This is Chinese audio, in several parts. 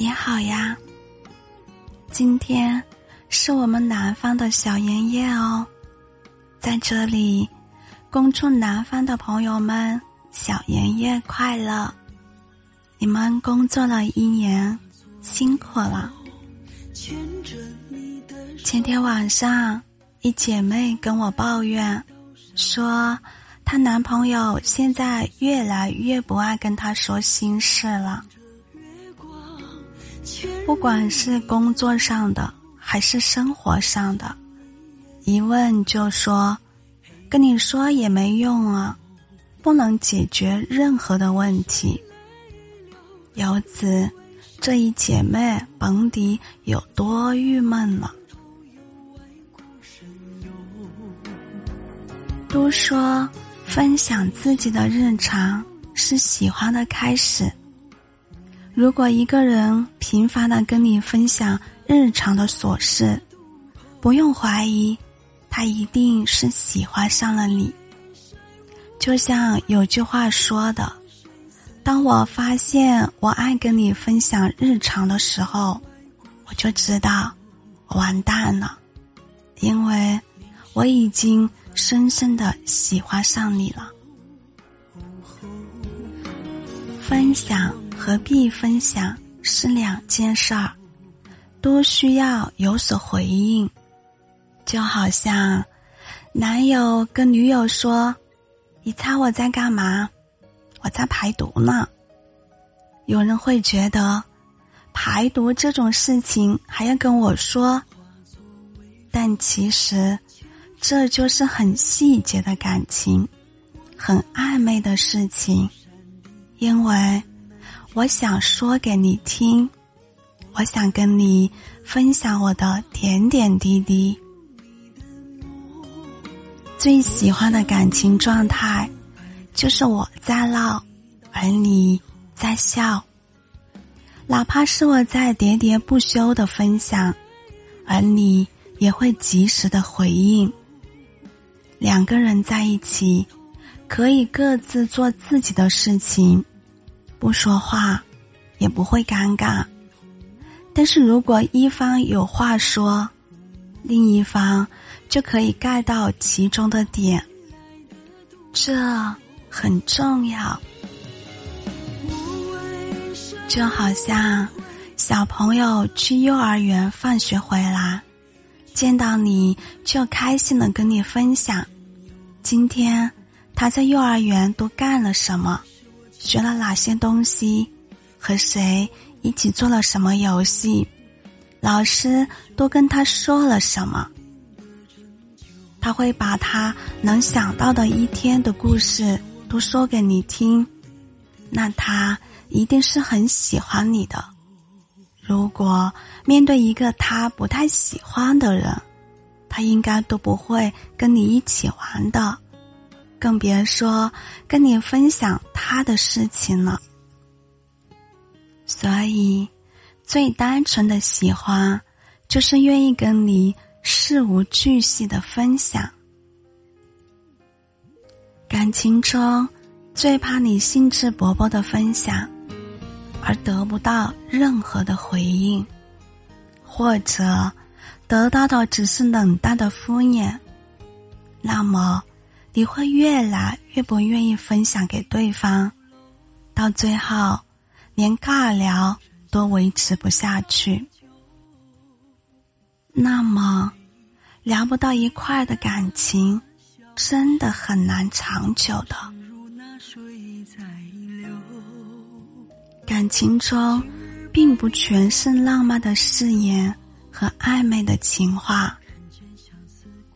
你好呀，今天是我们南方的小年夜哦，在这里，恭祝南方的朋友们小年夜快乐！你们工作了一年，辛苦了。前天晚上，一姐妹跟我抱怨，说她男朋友现在越来越不爱跟她说心事了。不管是工作上的还是生活上的，一问就说，跟你说也没用啊，不能解决任何的问题。由此，这一姐妹甭提有多郁闷了。都说分享自己的日常是喜欢的开始。如果一个人频繁的跟你分享日常的琐事，不用怀疑，他一定是喜欢上了你。就像有句话说的：“当我发现我爱跟你分享日常的时候，我就知道完蛋了，因为我已经深深的喜欢上你了。”分享。何必分享是两件事儿，都需要有所回应。就好像男友跟女友说：“你猜我在干嘛？我在排毒呢。”有人会觉得排毒这种事情还要跟我说，但其实这就是很细节的感情，很暧昧的事情，因为。我想说给你听，我想跟你分享我的点点滴滴。最喜欢的感情状态，就是我在闹，而你在笑。哪怕是我在喋喋不休的分享，而你也会及时的回应。两个人在一起，可以各自做自己的事情。不说话，也不会尴尬。但是如果一方有话说，另一方就可以盖到其中的点，这很重要。就好像小朋友去幼儿园放学回来，见到你就开心的跟你分享，今天他在幼儿园都干了什么。学了哪些东西，和谁一起做了什么游戏，老师都跟他说了什么。他会把他能想到的一天的故事都说给你听，那他一定是很喜欢你的。如果面对一个他不太喜欢的人，他应该都不会跟你一起玩的。更别说跟你分享他的事情了。所以，最单纯的喜欢，就是愿意跟你事无巨细的分享。感情中，最怕你兴致勃勃的分享，而得不到任何的回应，或者得到的只是冷淡的敷衍。那么。你会越来越不愿意分享给对方，到最后，连尬聊都维持不下去。那么，聊不到一块的感情，真的很难长久的。感情中，并不全是浪漫的誓言和暧昧的情话。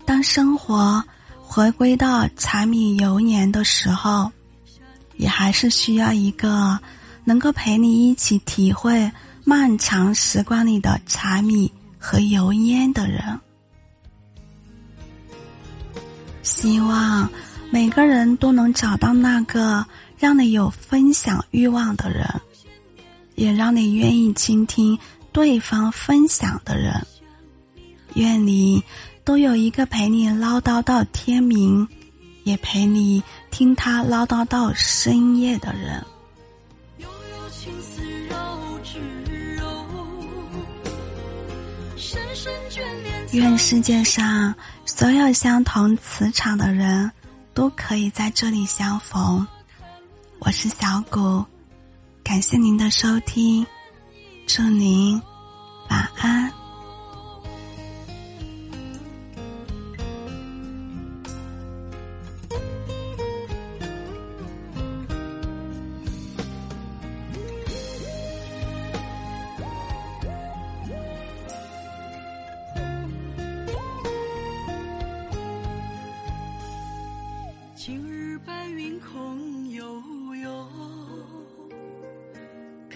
当生活。回归到柴米油盐的时候，也还是需要一个能够陪你一起体会漫长时光里的柴米和油烟的人。希望每个人都能找到那个让你有分享欲望的人，也让你愿意倾听对方分享的人。愿你。都有一个陪你唠叨到天明，也陪你听他唠叨到深夜的人。愿世界上所有相同磁场的人都可以在这里相逢。我是小谷，感谢您的收听，祝您晚安。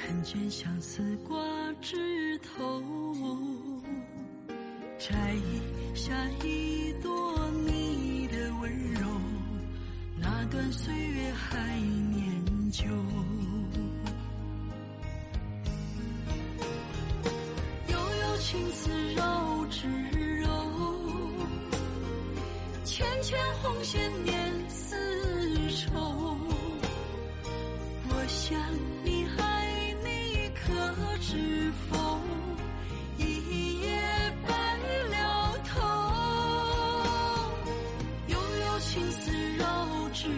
看见相思挂枝头，摘下一朵你的温柔，那段岁月还念旧。悠悠青丝绕指柔，纤纤红线念。想你爱你，知否？一夜白了头。悠悠青丝绕指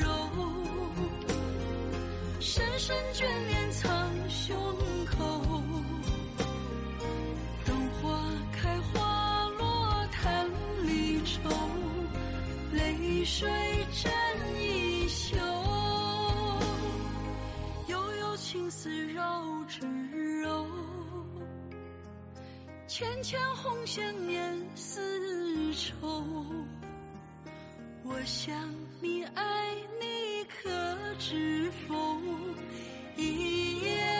柔，深深眷恋藏胸口。等花开花落叹离愁，泪水纤纤红线念丝绸。我想你，爱你，可知否？一夜。